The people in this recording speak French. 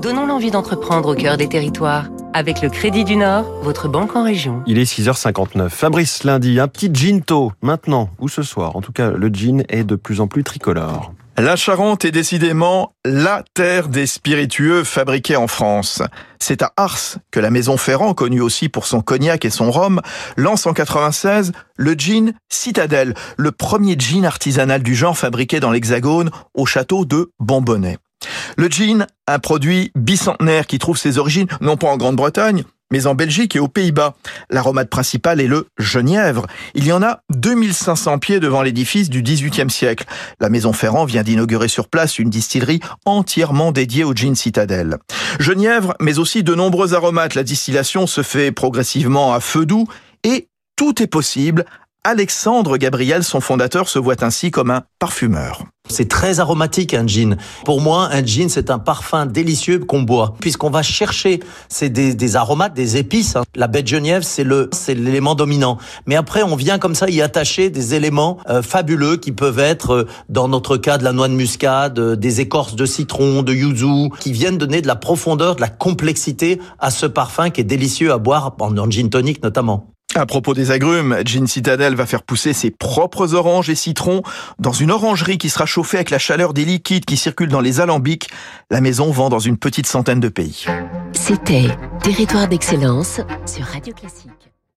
Donnons l'envie d'entreprendre au cœur des territoires. Avec le Crédit du Nord, votre banque en région. Il est 6h59. Fabrice Lundi, un petit ginto, maintenant ou ce soir. En tout cas, le gin est de plus en plus tricolore. La Charente est décidément la terre des spiritueux fabriqués en France. C'est à Ars que la maison Ferrand, connue aussi pour son cognac et son rhum, lance en 96 le gin Citadelle, le premier gin artisanal du genre fabriqué dans l'Hexagone au château de Bonbonnet. Le gin, un produit bicentenaire qui trouve ses origines non pas en Grande-Bretagne, mais en Belgique et aux Pays-Bas. L'aromate principal est le genièvre. Il y en a 2500 pieds devant l'édifice du XVIIIe siècle. La Maison Ferrand vient d'inaugurer sur place une distillerie entièrement dédiée au gin citadelle. Genièvre, mais aussi de nombreux aromates. La distillation se fait progressivement à feu doux et tout est possible. Alexandre Gabriel, son fondateur, se voit ainsi comme un parfumeur. C'est très aromatique un gin. Pour moi, un gin, c'est un parfum délicieux qu'on boit, puisqu'on va chercher c'est des, aromates, des épices. Hein. La baie de Genièvre, c'est le c'est l'élément dominant. Mais après, on vient comme ça y attacher des éléments euh, fabuleux qui peuvent être, euh, dans notre cas, de la noix de muscade, euh, des écorces de citron, de yuzu, qui viennent donner de la profondeur, de la complexité à ce parfum qui est délicieux à boire en gin tonic notamment. À propos des agrumes, Gin Citadel va faire pousser ses propres oranges et citrons dans une orangerie qui sera chauffée avec la chaleur des liquides qui circulent dans les alambics. La maison vend dans une petite centaine de pays. C'était Territoire d'excellence sur Radio Classique.